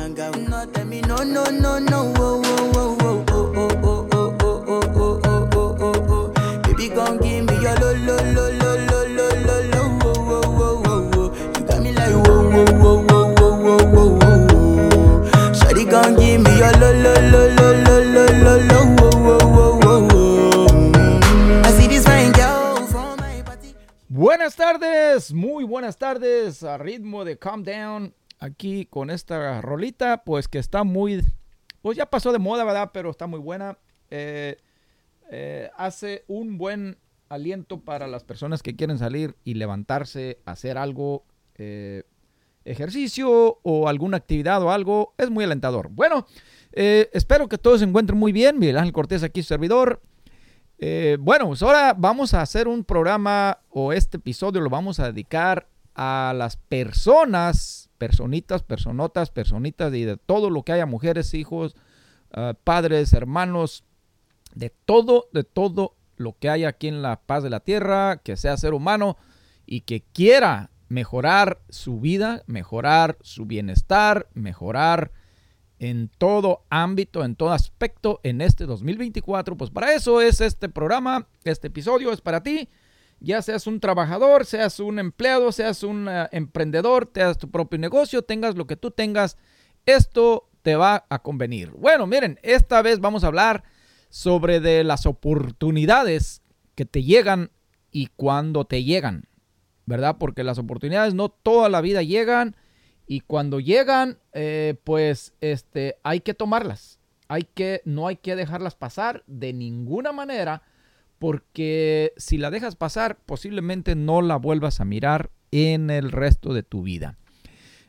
No no no no no. Oh oh oh oh oh oh oh oh oh oh oh oh oh oh. Oh oh oh oh oh. Oh oh oh oh oh. Buenas tardes, muy buenas tardes, a ritmo de Calm Down, aquí con esta rolita, pues que está muy, pues ya pasó de moda, ¿verdad? Pero está muy buena. Eh, eh, hace un buen aliento para las personas que quieren salir y levantarse, hacer algo, eh, ejercicio o alguna actividad o algo, es muy alentador. Bueno, espero que todos se encuentren muy bien. Miguel Ángel Cortés aquí, servidor. Bueno, pues ahora vamos a hacer un programa o este episodio lo vamos a dedicar a las personas, personitas, personotas, personitas y de todo lo que haya, mujeres, hijos, ah, padres, hermanos, de todo, de todo lo que hay aquí en la paz de la tierra, que sea ser humano y que quiera mejorar su vida, mejorar su bienestar, mejorar en todo ámbito, en todo aspecto en este 2024. Pues para eso es este programa, este episodio es para ti. Ya seas un trabajador, seas un empleado, seas un eh, emprendedor, tengas tu propio negocio, tengas lo que tú tengas, esto te va a convenir. Bueno, miren, esta vez vamos a hablar sobre de las oportunidades que te llegan y cuando te llegan, ¿verdad? Porque las oportunidades no toda la vida llegan y cuando llegan, eh, pues este, hay que tomarlas. Hay que, no hay que dejarlas pasar de ninguna manera, porque si la dejas pasar, posiblemente no la vuelvas a mirar en el resto de tu vida.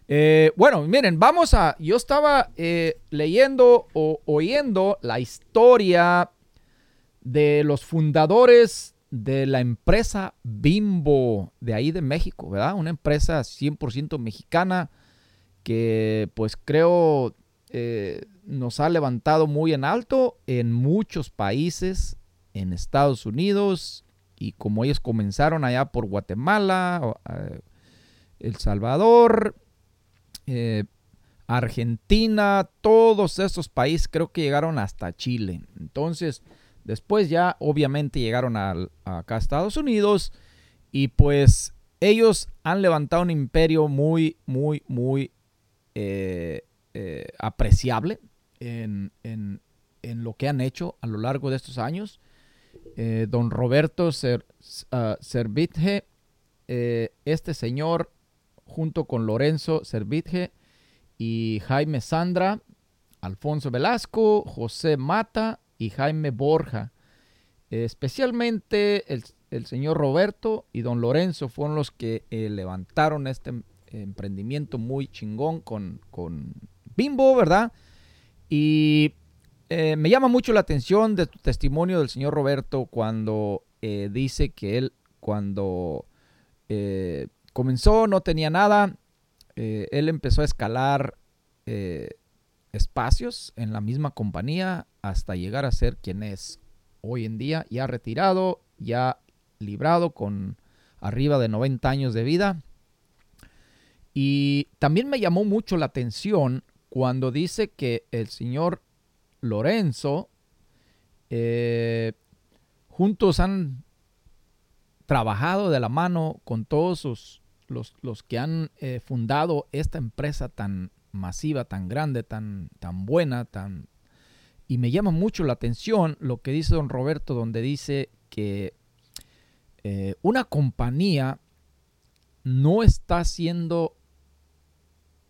Eh, bueno, miren, vamos a. Yo estaba eh, leyendo o oyendo la historia de los fundadores de la empresa Bimbo de ahí de México, ¿verdad? Una empresa 100% mexicana que pues creo eh, nos ha levantado muy en alto en muchos países, en Estados Unidos, y como ellos comenzaron allá por Guatemala, El Salvador, eh, Argentina, todos esos países creo que llegaron hasta Chile. Entonces, después ya obviamente llegaron al- acá a Estados Unidos y pues ellos han levantado un imperio muy, muy, muy eh, eh, apreciable en, en- en lo que han hecho a lo largo de estos años. Eh, don Roberto Cer- ah, eh, este señor, junto con Lorenzo Servitje y Jaime Sandra, Alfonso Velasco, José Mata y Jaime Borja. Eh, especialmente el, el señor Roberto y don Lorenzo fueron los que levantaron este em- emprendimiento muy chingón con, con Bimbo, ¿verdad? Y eh, me llama mucho la atención de tu testimonio del señor Roberto cuando eh, dice que él cuando eh, comenzó no tenía nada, él empezó a escalar espacios en la misma compañía hasta llegar a ser quien es hoy en día, ya retirado, ya librado con arriba de 90 años de vida. Y también me llamó mucho la atención cuando dice que el señor Lorenzo eh, juntos han trabajado de la mano con todos sus- los, los que han eh, fundado esta empresa tan masiva, tan grande, tan, tan buena, tan... Y me llama mucho la atención lo que dice don Roberto, donde dice que eh, una compañía no está haciendo,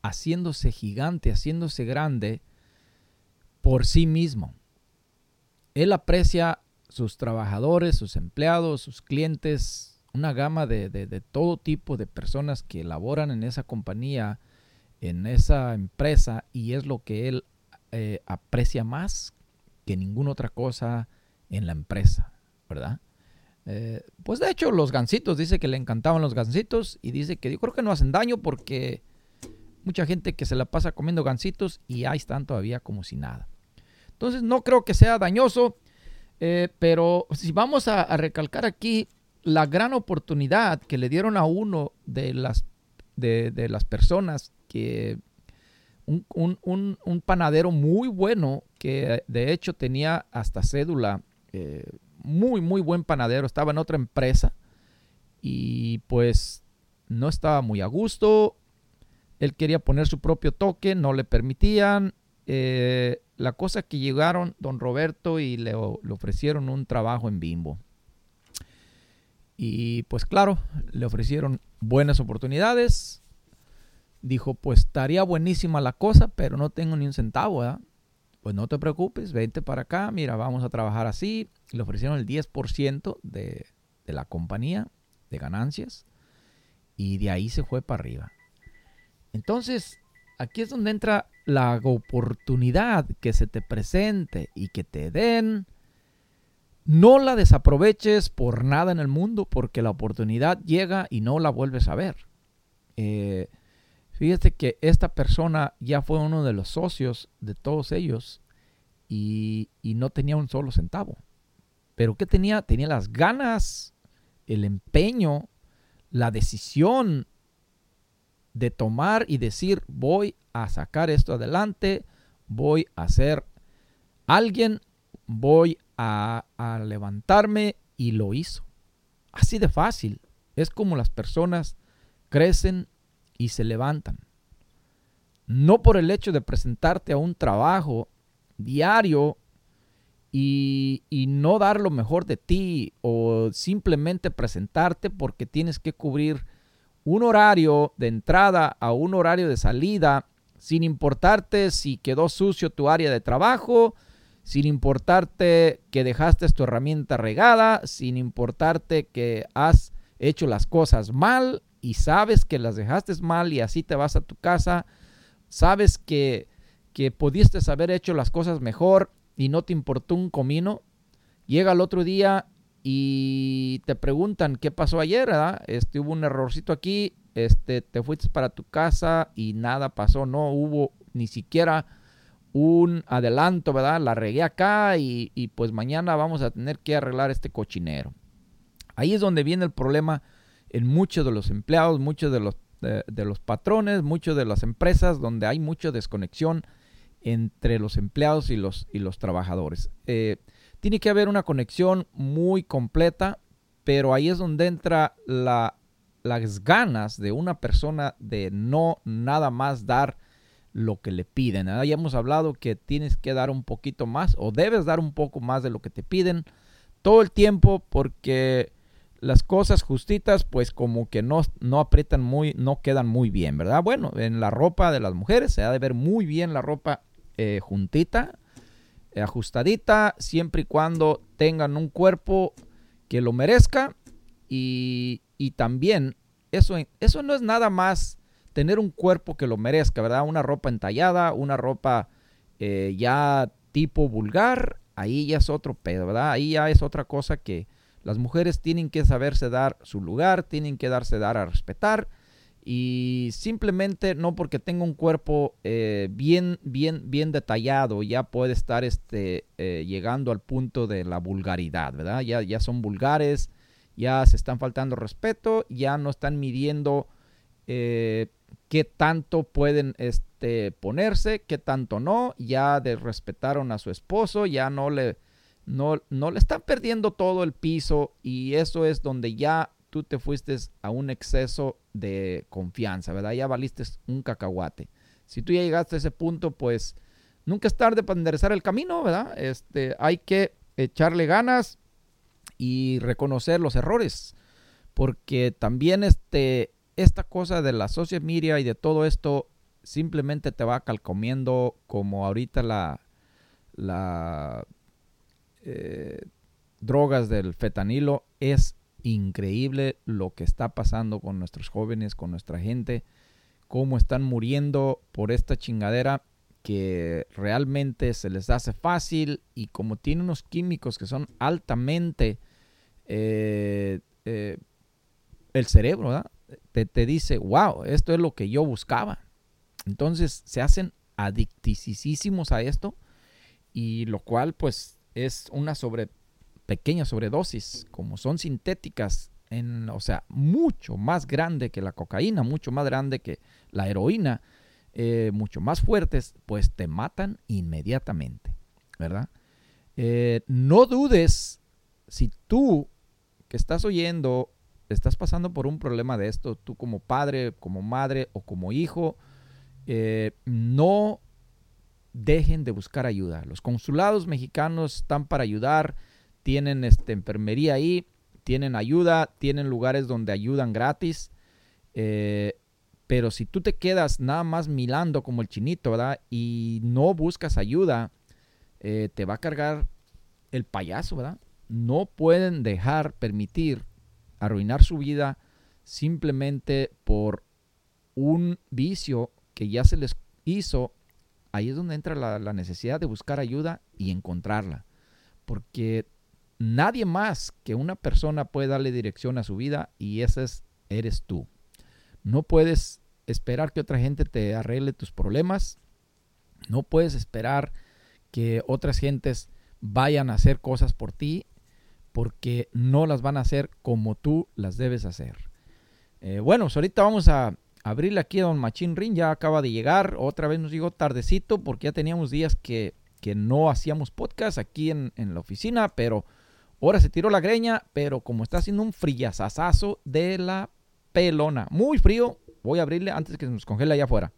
haciéndose gigante, haciéndose grande por sí mismo. Él aprecia sus trabajadores, sus empleados, sus clientes, una gama de, de- todo tipo de personas que laboran en esa compañía, en esa empresa, y es lo que él eh, aprecia más que ninguna otra cosa en la empresa, ¿verdad? Eh, pues de hecho los gansitos, dice que le encantaban los gansitos y dice que yo creo que no hacen daño porque mucha gente que se la pasa comiendo gansitos y ahí están todavía como si nada. Entonces no creo que sea dañoso, eh, pero si vamos a, recalcar aquí la gran oportunidad que le dieron a uno de las, de, de las personas que un, un, un, panadero muy bueno que de hecho tenía hasta cédula. Eh, muy, muy buen panadero. Estaba en otra empresa y pues no estaba muy a gusto. Él quería poner su propio toque, no le permitían. Eh, la cosa que llegaron don Roberto y le, ofrecieron un trabajo en Bimbo. Y pues claro, le ofrecieron buenas oportunidades. Dijo, pues estaría buenísima la cosa, pero no tengo ni un centavo. Pues no te preocupes, vente para acá, mira, vamos a trabajar así. Le ofrecieron el 10% de, de la compañía, de ganancias, y de ahí se fue para arriba. Entonces, aquí es donde entra la oportunidad que se te presente y que te den no la desaproveches por nada en el mundo porque la oportunidad llega y no la vuelves a ver. Eh, fíjate que esta persona ya fue uno de los socios de todos ellos y, y no tenía un solo centavo. Pero ¿qué tenía? Tenía las ganas, el empeño, la decisión de tomar y decir voy a sacar esto adelante, voy a ser alguien, voy a, levantarme y lo hizo. Así de fácil. Es como las personas crecen y se levantan. No por el hecho de presentarte a un trabajo diario y, y, no dar lo mejor de ti o simplemente presentarte porque tienes que cubrir un horario de entrada a un horario de salida sin importarte si quedó sucio tu área de trabajo, sin importarte que dejaste tu herramienta regada, sin importarte que has hecho las cosas mal y sabes que las dejaste mal y así te vas a tu casa, sabes que, que pudiste haber hecho las cosas mejor y no te importó un comino, llega el otro día y te preguntan qué pasó ayer, ¿verdad? Este, hubo un errorcito aquí, este, te fuiste para tu casa y nada pasó, no hubo ni siquiera un adelanto, ¿verdad? La regué acá y, pues mañana vamos a tener que arreglar este cochinero. Ahí es donde viene el problema en muchos de los empleados, muchos de los, de, los patrones, muchas de las empresas, donde hay mucha desconexión entre los empleados y los, y los trabajadores. Eh, tiene que haber una conexión muy completa, pero ahí es donde entra la, las ganas de una persona de no nada más dar lo que le piden. Ya hemos hablado que tienes que dar un poquito más o debes dar un poco más de lo que te piden todo el tiempo porque las cosas justitas pues como que no, no aprietan muy, no quedan muy bien, ¿verdad? Bueno, en la ropa de las mujeres se ha de ver muy bien la ropa eh, juntita, ajustadita, siempre y cuando tengan un cuerpo que lo merezca y, y también eso, eso no es nada más tener un cuerpo que lo merezca, ¿verdad? Una ropa entallada, una ropa eh, ya tipo vulgar, ahí ya es otro pedo, ¿verdad? Ahí ya es otra cosa que las mujeres tienen que saberse dar su lugar, tienen que darse dar a respetar y simplemente no porque tenga un cuerpo eh, bien, bien, bien detallado ya puede estar este, eh, llegando al punto de la vulgaridad, ¿verdad? Ya, ya son vulgares, ya se están faltando respeto, ya no están midiendo qué tanto pueden este, ponerse, qué tanto no, ya desrespetaron a su esposo, ya no le, no, no le están perdiendo todo el piso y eso es donde ya tú te fuiste a un exceso de confianza, ¿verdad? Ya valiste un cacahuate. Si tú ya llegaste a ese punto, pues nunca es tarde para enderezar el camino, ¿verdad? Este, hay que echarle ganas y reconocer los errores, porque también este, esta cosa de la social media y de todo esto simplemente te va calcomiendo como ahorita la, eh, drogas del fetanilo es increíble lo que está pasando con nuestros jóvenes, con nuestra gente, cómo están muriendo por esta chingadera que realmente se les hace fácil y como tiene unos químicos que son altamente eh, eh, el cerebro, ¿verdad? te, dice, wow, esto es lo que yo buscaba. Entonces se hacen adictisísimos a esto y lo cual pues es una sobre pequeña sobredosis, como son sintéticas, en, o sea, mucho más grande que la cocaína, mucho más grande que la heroína. eh, mucho más fuertes, pues te matan inmediatamente, ¿verdad? Eh, no dudes si tú que estás oyendo, estás pasando por un problema de esto, tú como padre, como madre o como hijo, eh, no dejen de buscar ayuda. Los consulados mexicanos están para ayudar, tienen este, enfermería ahí, tienen ayuda, tienen lugares donde ayudan gratis. Eh, pero si tú te quedas nada más milando como el chinito, ¿verdad? Y no buscas ayuda, eh, te va a cargar el payaso, ¿verdad? No pueden dejar, permitir arruinar su vida simplemente por un vicio que ya se les hizo. Ahí es donde entra la, la necesidad de buscar ayuda y encontrarla. Porque nadie más que una persona puede darle dirección a su vida y ese es, eres tú. No puedes esperar que otra gente te arregle tus problemas. No puedes esperar que otras gentes vayan a hacer cosas por ti porque no las van a hacer como tú las debes hacer. Eh, bueno, ahorita vamos a abrirle aquí a Don Machín Ring. Ya acaba de llegar. Otra vez nos llegó tardecito porque ya teníamos días que, que no hacíamos podcast aquí en, la oficina. Pero ahora se tiró la greña. Pero como está haciendo un frillazazazo de la pelona. Muy frío. Voy a abrirle antes que se nos congele allá afuera.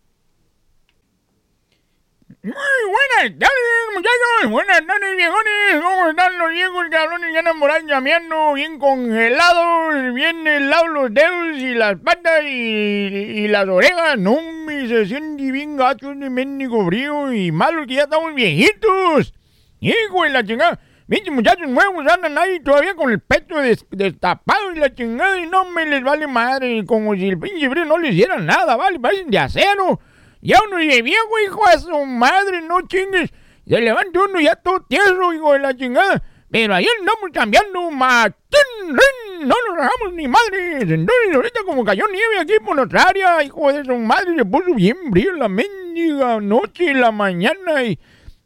Muy buenas tardes, muchachos. Buenas tardes, viejones. ¿Cómo están los viejos cabrones ya enamorados, llameando, bien congelados, bien helados los dedos y las patas y, las orejas? No, me se siente bien gacho de mendigo frío y malo que ya estamos viejitos. Hijo de la chingada. Viste, muchachos nuevos andan ahí todavía con el pecho des, destapado y la chingada y no me les vale madre, como si el pinche frío no les hiciera nada, ¿vale? Parecen de acero. Ya uno de viejo, hijo de su madre, no chingues. Se levanta uno ya todo tieso, hijo de la chingada. Pero ahí andamos cambiando matín, no nos dejamos ni madres. Entonces ahorita como cayó nieve aquí por nuestra área, hijo de su madre, se puso bien frío la mendiga noche y la mañana y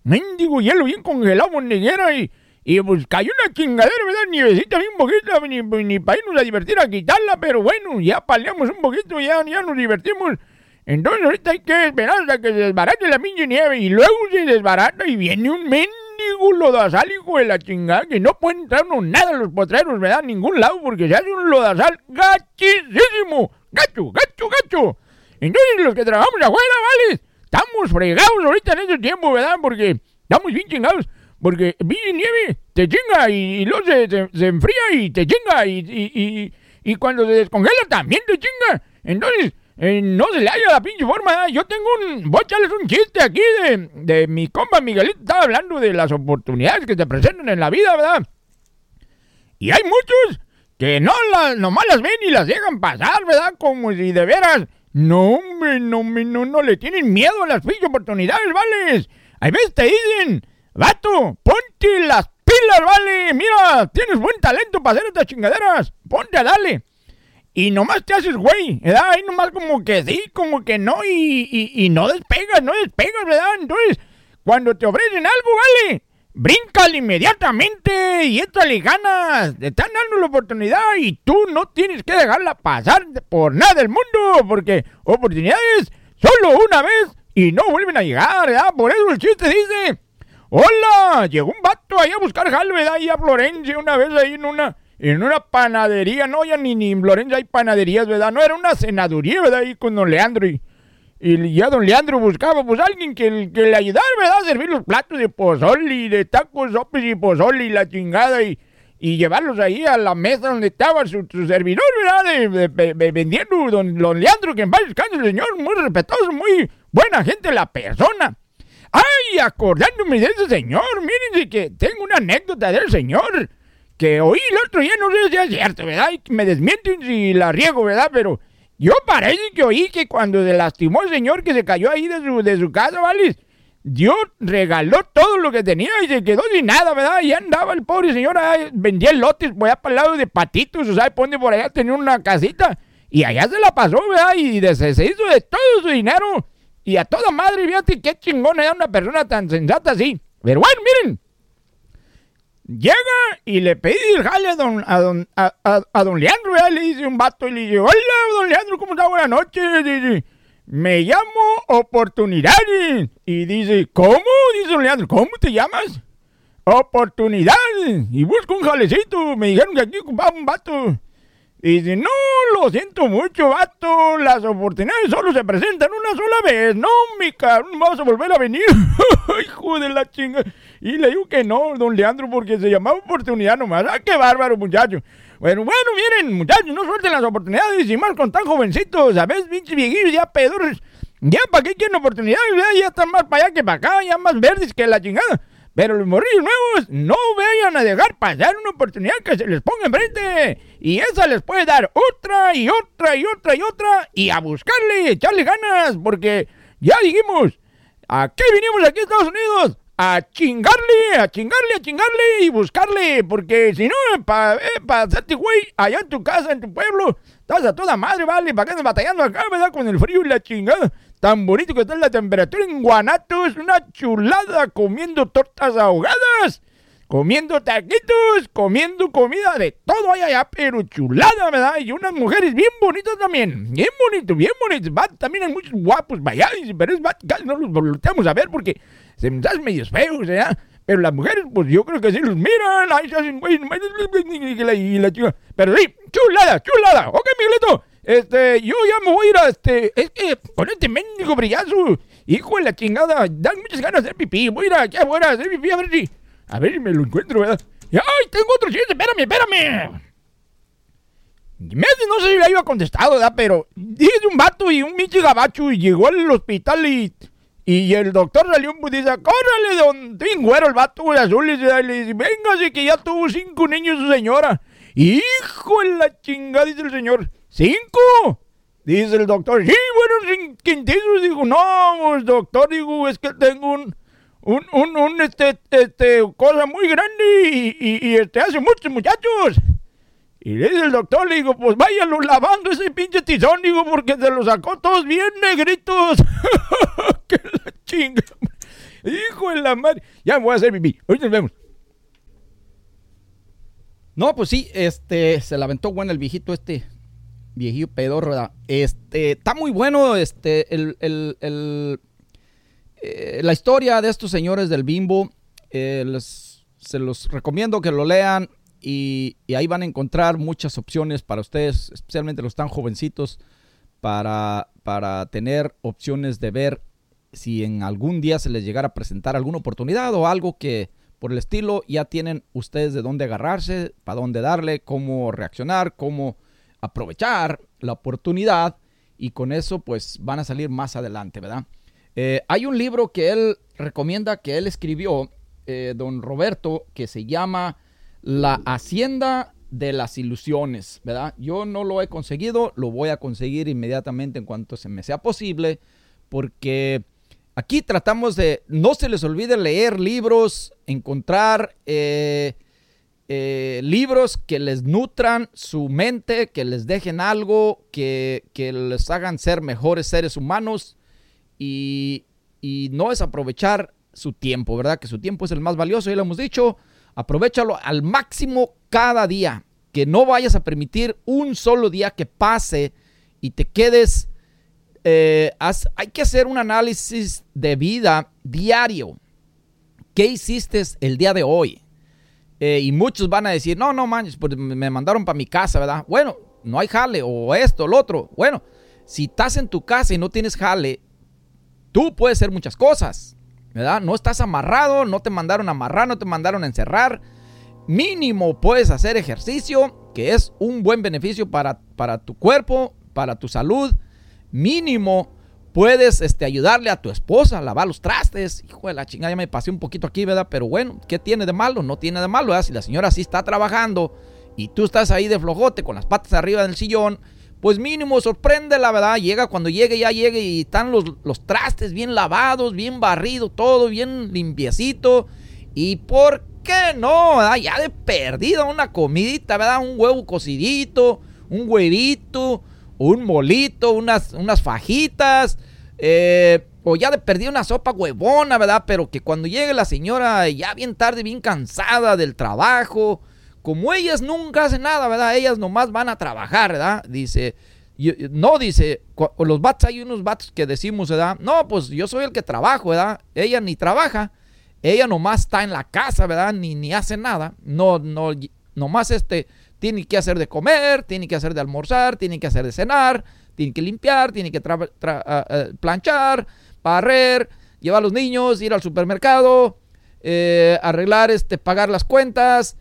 mendigo hielo bien congelado, mondeguera y... Y pues cayó una chingadera, ¿verdad? Nievecita bien poquita, ni, ni para irnos a divertir a quitarla, pero bueno, ya paleamos un poquito, ya, ya nos divertimos. Entonces ahorita hay que esperar hasta que se desbarate la pinche nieve y luego se desbarata y viene un mendigo lodazal, hijo de la chingada, que no pueden entrarnos nada a los potreros, ¿verdad? A ningún lado porque se hace un lodazal gachísimo. Gacho, gacho, gacho. Entonces los que trabajamos afuera, ¿vale? Estamos fregados ahorita en este tiempo, ¿verdad? Porque estamos bien chingados. Porque viene nieve, te chinga y, y luego se, se, se, enfría y te chinga y, y, y, cuando se descongela también te chinga. Entonces, eh, no se le haya la pinche forma. ¿eh? Yo tengo un. Voy a echarles un chiste aquí de, de mi compa Miguelito. Estaba hablando de las oportunidades que te presentan en la vida, ¿verdad? Y hay muchos que no las, nomás las ven y las dejan pasar, ¿verdad? Como si de veras. No, hombre, no, no, no le tienen miedo a las pinches oportunidades, ¿vale? Hay veces te dicen. Vato, ponte las pilas, vale. Mira, tienes buen talento para hacer estas chingaderas. Ponte a darle. Y nomás te haces güey, ¿verdad? Ahí nomás como que sí, como que no, y, y, no despegas, no despegas, ¿verdad? Entonces, cuando te ofrecen algo, vale, bríncale inmediatamente y échale ganas. Te están dando la oportunidad y tú no tienes que dejarla pasar por nada del mundo, porque oportunidades solo una vez y no vuelven a llegar, ¿verdad? Por eso el chiste dice... ¡Hola! Llegó un vato ahí a buscar jale, ¿verdad? Ahí a Florencia una vez ahí en una, en una panadería. No, ya ni, ni en Florencia hay panaderías, ¿verdad? No, era una senaduría, ¿verdad? Ahí con don Leandro. Y, y ya don Leandro buscaba, pues, alguien que, que le ayudara, ¿verdad? A servir los platos de pozole, de tacos, sopes y pozole y la chingada. Y, y llevarlos ahí a la mesa donde estaba su, su servidor, ¿verdad? De, vendiendo don, don Leandro, que en varios casos, señor, muy respetuoso, muy buena gente la persona. ¡Ay! Acordándome de ese señor, mírense que tengo una anécdota del señor que oí el otro día, no sé si es cierto, ¿verdad? Y me desmienten si la riego, ¿verdad? Pero yo parece que oí que cuando se lastimó el señor que se cayó ahí de su, de su casa, ¿vale? Dios regaló todo lo que tenía y se quedó sin nada, ¿verdad? Y andaba el pobre señor, ahí, vendía lotes por allá para el lado de patitos, o sea, pone por allá, tenía una casita. Y allá se la pasó, ¿verdad? Y se hizo de todo su dinero. Y a toda madre, fíjate qué chingón era una persona tan sensata así. Pero bueno, miren. Llega y le pedí el jale a don, a don, a, a, a don Leandro, ¿verdad? le dice un vato y le dice, hola, don Leandro, ¿cómo está? Buenas noches. Dice, me llamo oportunidades. Y dice, ¿cómo? Dice don Leandro, ¿cómo te llamas? Oportunidades. Y busco un jalecito. Me dijeron que aquí ocupaba un vato. Y dice, no, lo siento mucho, vato. Las oportunidades solo se presentan una sola vez. No, mi cabrón, vamos a volver a venir. Hijo de la chinga. Y le digo que no, don Leandro, porque se llamaba oportunidad nomás. ¡Ah, qué bárbaro, muchacho! Bueno, bueno, miren, muchachos, no suelten las oportunidades y más con tan jovencitos. ¿Sabes? Pinches viejillos ya pedores. Ya, ¿para qué quieren oportunidades? Ya, ya están más para allá que para acá, ya más verdes que la chingada. Pero los morrillos nuevos no vayan a dejar pasar una oportunidad que se les ponga enfrente. Y esa les puede dar otra y otra y otra y otra. Y a buscarle, echarle ganas. Porque ya dijimos, ¿a qué vinimos aquí a Estados Unidos? A chingarle, a chingarle, a chingarle y buscarle. Porque si no, para eh, pa hacerte güey allá en tu casa, en tu pueblo, estás a toda madre, vale. ¿Para qué andas batallando acá, verdad? Con el frío y la chingada. Tan bonito que está la temperatura en Guanatos, una chulada comiendo tortas ahogadas, comiendo taquitos, comiendo comida de todo allá, allá, pero chulada, ¿verdad? Y unas mujeres bien bonitas también, bien bonito, bien bonitas. Va, también hay muchos guapos vaya, pero es casi no los volteamos a ver porque se me hacen medios feos, ¿verdad? Pero las mujeres, pues yo creo que sí los miran, ahí se hacen güey, y la, chica. Pero sí, chulada, chulada. Ok, Miguelito. Este, yo ya me voy a ir a este. Es que con este mendigo brillazo, hijo de la chingada, dan muchas ganas de hacer pipí. Voy a ir allá afuera a hacer pipí a ver si. A ver me lo encuentro, ¿verdad? ¡Ay, tengo otro chiste! ¡Espérame, espérame! No sé si le iba contestado, ¿verdad? Pero dice un vato y un michi gabacho y llegó al hospital y. Y el doctor salió y dice, córrele, don Tin Güero, el vato de azul, y le dice, véngase que ya tuvo cinco niños su señora. Hijo de la chingada, dice el señor. ¿Cinco? Dice el doctor. Sí, bueno, quintizos. Digo, no, pues, doctor, digo, es que tengo un, un, un, un este, este, cosa muy grande y, y, y, este, hace muchos muchachos. Y le dice el doctor, le digo, pues váyalo lavando ese pinche tizón, digo, porque se lo sacó todos bien negritos. ¡Qué la chinga! Hijo de la madre. Ya me voy a hacer pipí. Hoy nos vemos. No, pues sí, este, se la aventó bueno el viejito este, viejillo pedorro, ¿verdad? Este, está muy bueno, este, el, el, el eh, la historia de estos señores del Bimbo. Eh, les, se los recomiendo que lo lean y, y, ahí van a encontrar muchas opciones para ustedes, especialmente los tan jovencitos, para, para tener opciones de ver si en algún día se les llegara a presentar alguna oportunidad o algo que por el estilo, ya tienen ustedes de dónde agarrarse, para dónde darle, cómo reaccionar, cómo aprovechar la oportunidad y con eso pues van a salir más adelante, ¿verdad? Eh, hay un libro que él recomienda que él escribió, eh, don Roberto, que se llama La Hacienda de las Ilusiones, ¿verdad? Yo no lo he conseguido, lo voy a conseguir inmediatamente en cuanto se me sea posible, porque aquí tratamos de, no se les olvide leer libros, encontrar... Eh, eh, libros que les nutran su mente, que les dejen algo, que, que les hagan ser mejores seres humanos y, y, no es aprovechar su tiempo, ¿verdad? Que su tiempo es el más valioso, ya lo hemos dicho, aprovechalo al máximo cada día, que no vayas a permitir un solo día que pase y te quedes, eh, hay que hacer un análisis de vida diario. ¿Qué hiciste el día de hoy? Eh, y muchos van a decir, no, no manches, pues me mandaron para mi casa, ¿verdad? Bueno, no hay jale, o esto, lo otro. Bueno, si estás en tu casa y no tienes jale, tú puedes hacer muchas cosas, ¿verdad? No estás amarrado, no te mandaron a amarrar, no te mandaron a encerrar. Mínimo puedes hacer ejercicio, que es un buen beneficio para, para tu cuerpo, para tu salud. Mínimo Puedes este, ayudarle a tu esposa a lavar los trastes. Hijo de la chingada, ya me pasé un poquito aquí, ¿verdad? Pero bueno, ¿qué tiene de malo? No tiene de malo, ¿verdad? Si la señora sí está trabajando y tú estás ahí de flojote con las patas arriba del sillón, pues mínimo sorprende la verdad. Llega cuando llegue, ya llegue y están los, los trastes bien lavados, bien barrido, todo bien limpiecito. ¿Y por qué no? ¿verdad? Ya de perdido una comidita, ¿verdad? Un huevo cocidito, un huevito, un molito, unas, unas fajitas eh, o ya de perdí una sopa huevona, ¿verdad? Pero que cuando llegue la señora ya bien tarde, bien cansada del trabajo, como ellas nunca hacen nada, ¿verdad? Ellas nomás van a trabajar, ¿verdad? Dice, no, dice, los vatos, hay unos vatos que decimos, ¿verdad? No, pues yo soy el que trabajo, ¿verdad? Ella ni trabaja, ella nomás está en la casa, ¿verdad? Ni, ni hace nada. No, no, nomás este, tiene que hacer de comer, tiene que hacer de almorzar, tiene que hacer de cenar, tiene que limpiar, tiene que ah, ah, planchar, barrer, llevar a los niños, ir al supermercado, eh, arreglar, este, pagar las cuentas,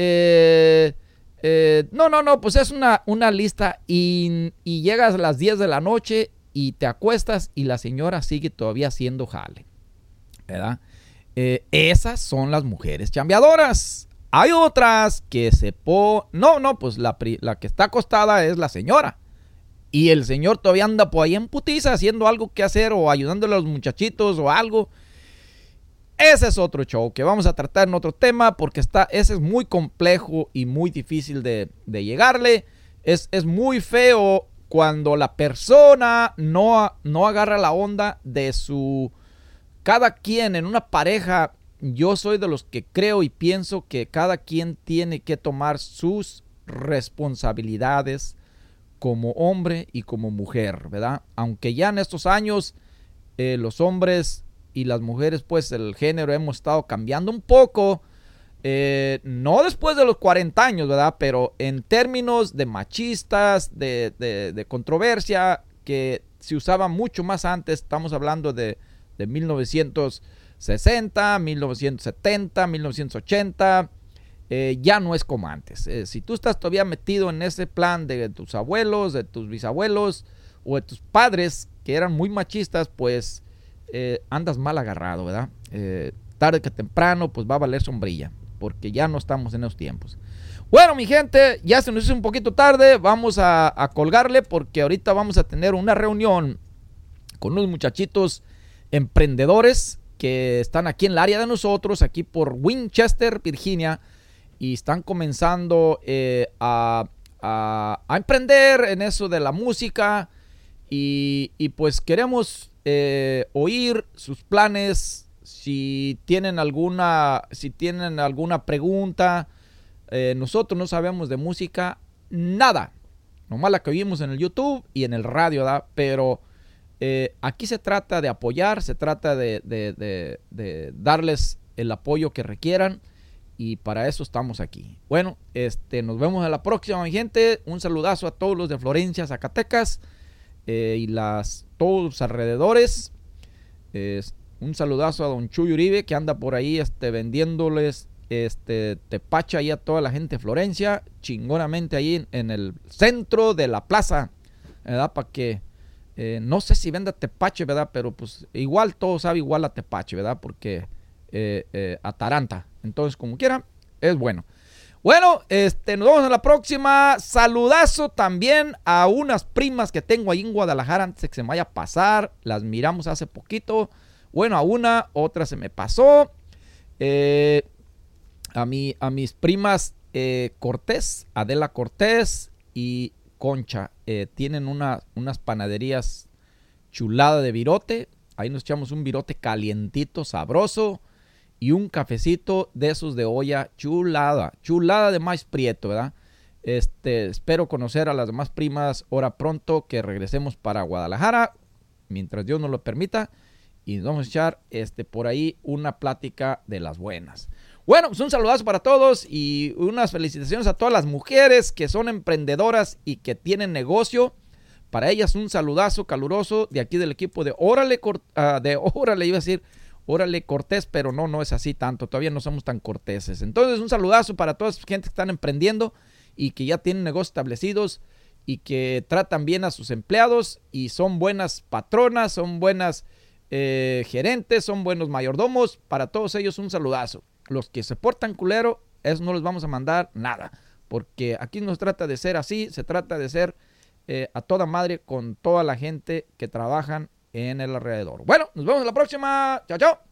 eh, eh, no, no, no, pues es una, una lista y, llegas a las 10 de la noche y te acuestas y la señora sigue todavía haciendo jale. ¿Verdad? Eh, esas son las mujeres chambeadoras. Hay otras que se po... No, no, pues la, la que está acostada es la señora. Y el señor todavía anda por ahí en putiza haciendo algo que hacer o ayudándole a los muchachitos o algo. Ese es otro show que vamos a tratar en otro tema porque está, ese es muy complejo y muy difícil de, llegarle. Es, es muy feo cuando la persona no, no agarra la onda de su... Cada quien en una pareja, yo soy de los que creo y pienso que cada quien tiene que tomar sus responsabilidades como hombre y como mujer, ¿verdad? Aunque ya en estos años eh, los hombres y las mujeres, pues el género hemos estado cambiando un poco. eh, no después de los 40 años, ¿verdad? Pero en términos de machistas, de, de- controversia, que se usaba mucho más antes, estamos hablando de, de 1960, 1970, 1980, eh, ya no es como antes. Eh, si tú estás todavía metido en ese plan de tus abuelos, de tus bisabuelos o de tus padres que eran muy machistas, pues eh, andas mal agarrado, ¿verdad? Eh, tarde que temprano, pues va a valer sombrilla, porque ya no estamos en esos tiempos. Bueno, mi gente, ya se nos hizo un poquito tarde, vamos a, colgarle porque ahorita vamos a tener una reunión con unos muchachitos emprendedores que están aquí en el área de nosotros, aquí por Winchester, Virginia, y están comenzando eh, a, a- emprender en eso de la música y pues queremos eh, oír sus planes, si tienen alguna, si tienen alguna pregunta, eh, nosotros no sabemos de música nada, nomás la que oímos en el YouTube y en el radio. Pero eh, aquí se trata de apoyar, se trata de, darles el apoyo que requieran y para eso estamos aquí. Bueno, este, nos vemos en la próxima, mi gente. Un saludazo a todos los de Florencia, Zacatecas y las, todos los alrededores. Es- un saludazo a don Chuy Uribe que anda por ahí este, vendiéndoles este, tepacha ahí a toda la gente de Florencia, chingonamente ahí en, en el centro de la plaza, ¿verdad? Para que eh, no sé si venda tepache, ¿verdad? Pero pues igual todo sabe igual a tepache, ¿verdad? Porque eh, eh, ataranta. Entonces, como quiera, es bueno. Bueno, este, nos vemos en la próxima. Saludazo también a unas primas que tengo ahí en Guadalajara antes de que se me vaya a pasar. Las miramos hace poquito. Bueno, a una, otra se me pasó. Eh, a, mi, a mis primas eh, Cortés, Adela Cortés y Concha. eh, tienen una- unas panaderías chulada de virote. Ahí nos echamos un virote calientito, sabroso. Y un cafecito de esos de olla chulada. Chulada de maíz prieto, ¿verdad? Este, espero conocer a las demás primas ahora pronto que regresemos para Guadalajara. Mientras Dios nos lo permita. Y nos vamos a echar este, por ahí una plática de las buenas. Bueno, pues un saludazo para todos y unas felicitaciones a todas las mujeres que son emprendedoras y que tienen negocio. Para ellas un saludazo caluroso de aquí del equipo de Órale, ah, de Órale, iba a decir Órale Cortés, pero no, no es así tanto, todavía no somos tan corteses. Entonces un saludazo para toda esa gente que están emprendiendo y que ya tienen negocios establecidos y que tratan bien a sus empleados y son buenas patronas, son buenas eh, gerentes, son buenos mayordomos. Para todos ellos un saludazo. Los que se portan culero, eso no les vamos a mandar nada. Porque aquí no se trata de ser así, se trata de ser eh, a toda madre con toda la gente que trabajan en el alrededor. Bueno, nos vemos en la próxima. Chao, chao.